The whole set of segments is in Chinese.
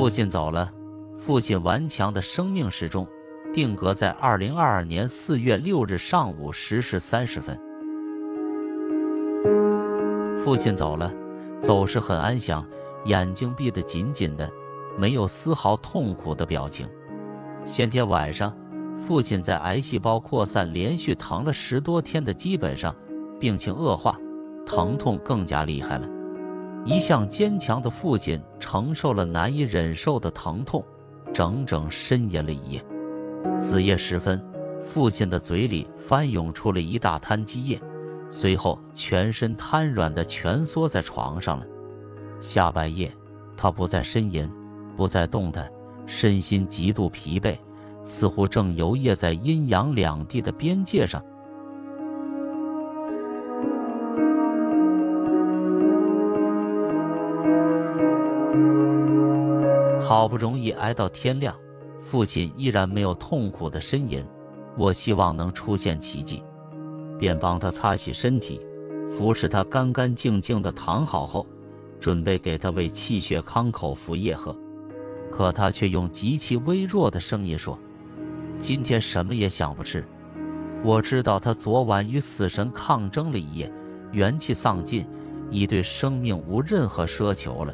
父亲走了，父亲顽强的生命时钟定格在二零二二年四月六日上午十时三十分。父亲走了，走时很安详，眼睛闭得紧紧的，没有丝毫痛苦的表情。先天晚上，父亲在癌细胞扩散、连续疼了十多天的基本上，病情恶化，疼痛更加厉害了。一向坚强的父亲承受了难以忍受的疼痛，整整呻吟了一夜。子夜时分，父亲的嘴里翻涌出了一大滩积液，随后全身瘫软的蜷缩在床上了。下半夜，他不再呻吟，不再动弹，身心极度疲惫，似乎正游曳在阴阳两地的边界上。好不容易挨到天亮，父亲依然没有痛苦的呻吟。我希望能出现奇迹，便帮他擦洗身体，服侍他干干净净的躺好后，准备给他喂气血康口服液喝。可他却用极其微弱的声音说：“今天什么也想不吃。”我知道他昨晚与死神抗争了一夜，元气丧尽，已对生命无任何奢求了。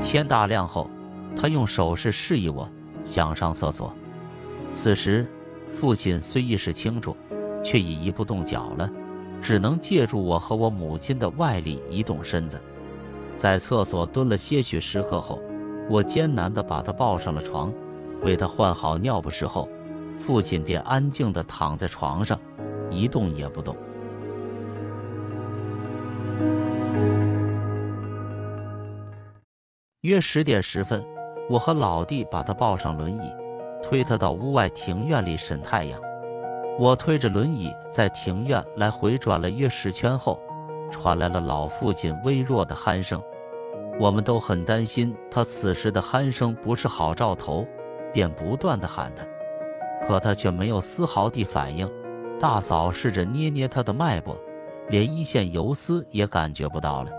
天大亮后，他用手势示意我想上厕所。此时，父亲虽意识清楚，却已一不动脚了，只能借助我和我母亲的外力移动身子。在厕所蹲了些许时刻后，我艰难地把他抱上了床，为他换好尿不湿后，父亲便安静地躺在床上，一动也不动。约十点十分，我和老弟把他抱上轮椅，推他到屋外庭院里晒太阳。我推着轮椅在庭院来回转了约十圈后，传来了老父亲微弱的鼾声。我们都很担心他此时的鼾声不是好兆头，便不断的喊他，可他却没有丝毫的反应。大嫂试着捏捏他的脉搏，连一线游丝也感觉不到了，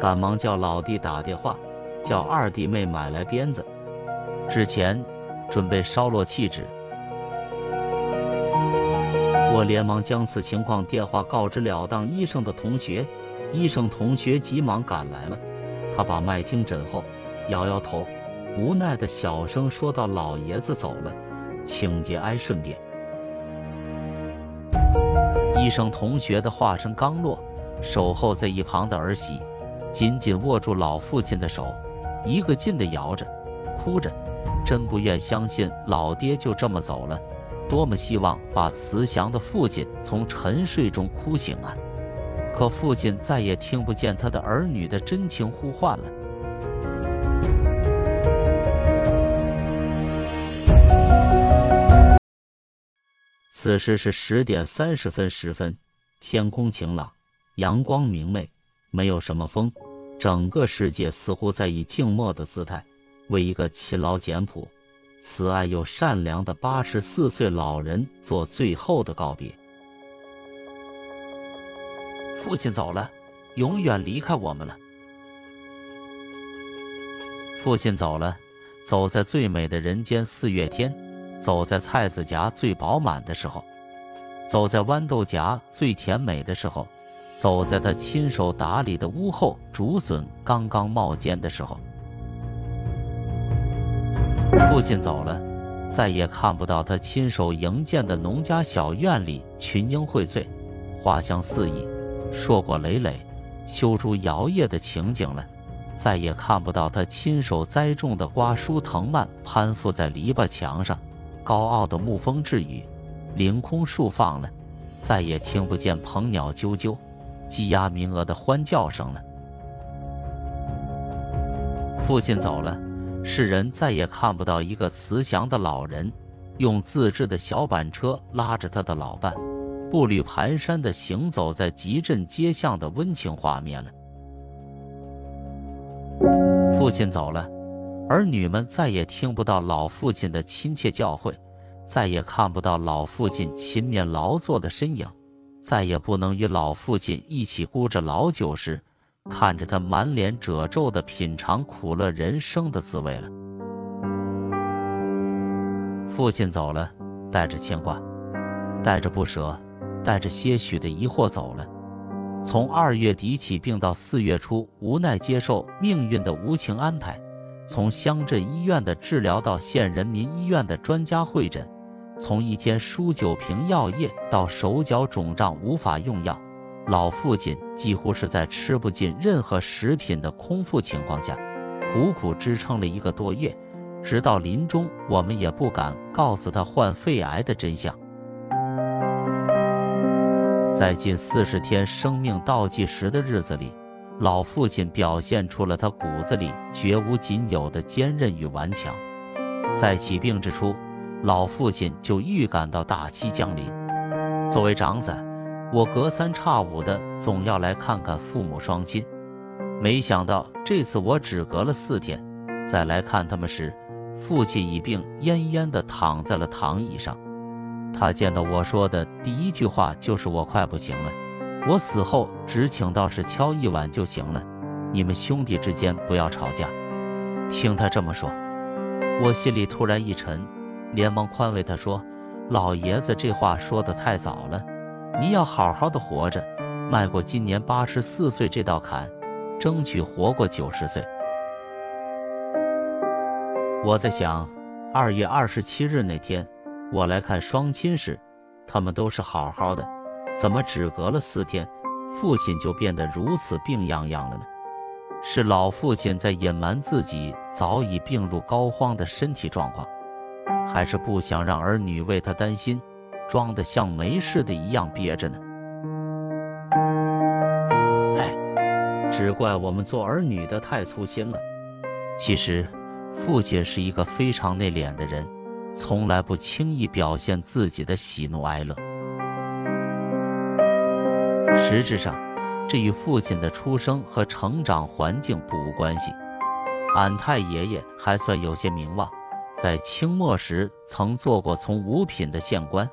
赶忙叫老弟打电话。叫二弟妹买来鞭子，之前准备烧落气纸。我连忙将此情况电话告知了当医生的同学，医生同学急忙赶来了。他把脉听诊后，摇摇头，无奈的小声说道：“老爷子走了，请节哀顺变。”医生同学的话声刚落，守候在一旁的儿媳紧紧握住老父亲的手。一个劲地摇着，哭着，真不愿相信老爹就这么走了，多么希望把慈祥的父亲从沉睡中哭醒啊！可父亲再也听不见他的儿女的真情呼唤了。此时是十点三十分十分，天空晴朗，阳光明媚，没有什么风。整个世界似乎在以静默的姿态，为一个勤劳简朴、慈爱又善良的八十四岁老人做最后的告别。父亲走了，永远离开我们了。父亲走了，走在最美的人间四月天，走在菜籽荚最饱满的时候，走在豌豆荚最甜美的时候。走在他亲手打理的屋后，竹笋刚刚冒尖的时候，父亲走了，再也看不到他亲手营建的农家小院里群英荟萃、花香四溢、硕果累累、修竹摇曳的情景了；再也看不到他亲手栽种的瓜蔬藤蔓攀附在篱笆墙上，高傲的沐风栉雨凌空竖放了；再也听不见鹏鸟啾啾。鸡鸭鸣鹅的欢叫声了。父亲走了，世人再也看不到一个慈祥的老人，用自制的小板车拉着他的老伴，步履蹒跚地行走在集镇街巷的温情画面了。父亲走了，儿女们再也听不到老父亲的亲切教诲，再也看不到老父亲勤勉劳作的身影。再也不能与老父亲一起估着老酒时看着他满脸褶皱的品尝苦乐人生的滋味了。父亲走了，带着牵挂，带着不舍，带着些许的疑惑走了。从二月底起病到四月初，无奈接受命运的无情安排。从乡镇医院的治疗到县人民医院的专家会诊，从一天输九瓶药液到手脚肿胀无法用药，老父亲几乎是在吃不进任何食品的空腹情况下，苦苦支撑了一个多月，直到临终，我们也不敢告诉他患肺癌的真相。在近四十天生命倒计时的日子里。老父亲表现出了他骨子里绝无仅有的坚韧与顽强。在起病之初，老父亲就预感到大期降临。作为长子，我隔三差五的总要来看看父母双亲。没想到这次我只隔了四天，再来看他们时，父亲已病恹恹地躺在了躺椅上。他见到我说的第一句话就是：“我快不行了。”我死后只请道士敲一碗就行了，你们兄弟之间不要吵架。听他这么说，我心里突然一沉，连忙宽慰他说：“老爷子这话说的太早了，你要好好的活着，迈过今年八十四岁这道坎，争取活过九十岁。”我在想，二月二十七日那天，我来看双亲时，他们都是好好的。怎么只隔了四天，父亲就变得如此病殃殃了呢？是老父亲在隐瞒自己早已病入膏肓的身体状况，还是不想让儿女为他担心，装得像没事的一样憋着呢？哎，只怪我们做儿女的太粗心了。其实，父亲是一个非常内敛的人，从来不轻易表现自己的喜怒哀乐。实质上，这与父亲的出生和成长环境不无关系。俺太爷爷还算有些名望，在清末时曾做过从五品的县官，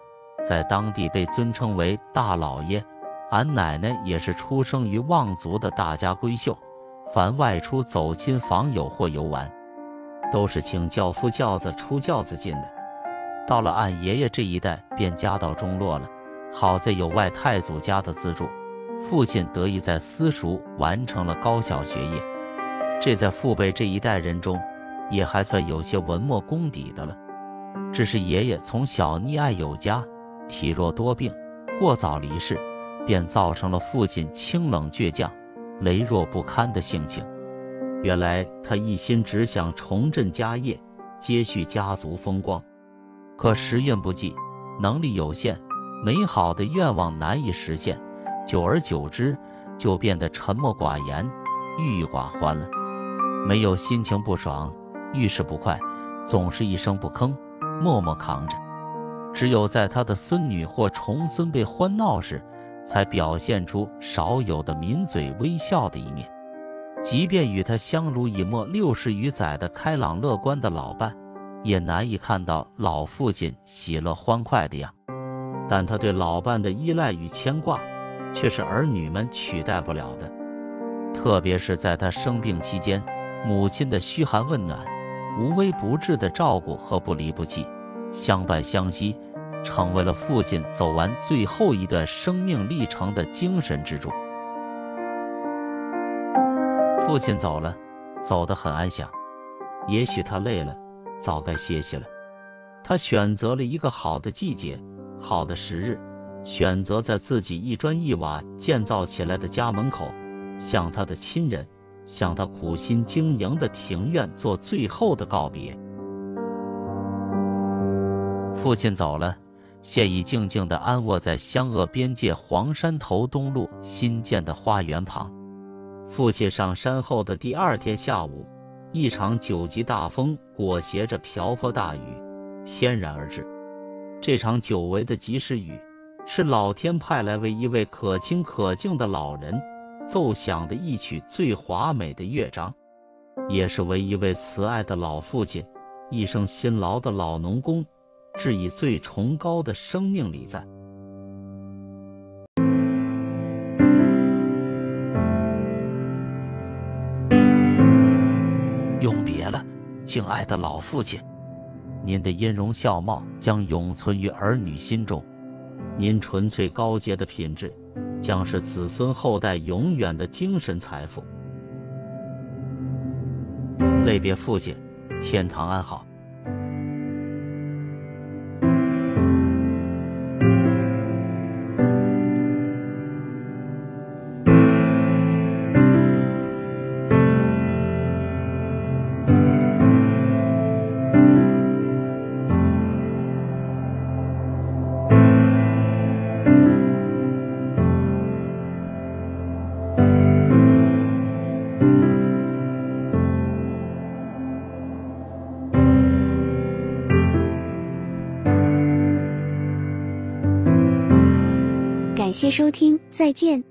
在当地被尊称为大老爷。俺奶奶也是出生于望族的大家闺秀，凡外出走亲访友或游玩，都是请轿夫轿子出轿子进的。到了俺爷爷这一代，便家道中落了。好在有外太祖家的资助，父亲得以在私塾完成了高校学业，这在父辈这一代人中，也还算有些文墨功底的了。只是爷爷从小溺爱有加，体弱多病，过早离世，便造成了父亲清冷倔强、羸弱不堪的性情。原来他一心只想重振家业，接续家族风光，可时运不济，能力有限。美好的愿望难以实现，久而久之就变得沉默寡言、郁郁寡欢了。没有心情不爽、遇事不快，总是一声不吭，默默扛着。只有在他的孙女或重孙辈欢闹时，才表现出少有的抿嘴微笑的一面。即便与他相濡以沫六十余载的开朗乐观的老伴，也难以看到老父亲喜乐欢快的样。但他对老伴的依赖与牵挂，却是儿女们取代不了的。特别是在他生病期间，母亲的嘘寒问暖、无微不至的照顾和不离不弃、相伴相惜，成为了父亲走完最后一段生命历程的精神支柱。父亲走了，走得很安详。也许他累了，早该歇息了。他选择了一个好的季节。好的时日，选择在自己一砖一瓦建造起来的家门口，向他的亲人，向他苦心经营的庭院做最后的告别。父亲走了，现已静静地安卧在湘鄂边界黄山头东路新建的花园旁。父亲上山后的第二天下午，一场九级大风裹挟着瓢泼大雨，翩然而至。这场久违的及时雨，是老天派来为一位可亲可敬的老人奏响的一曲最华美的乐章，也是为一位慈爱的老父亲、一生辛劳的老农工致以最崇高的生命礼赞。永别了，敬爱的老父亲。您的音容笑貌将永存于儿女心中，您纯粹高洁的品质将是子孙后代永远的精神财富。类别父亲，天堂安好。收听，再见。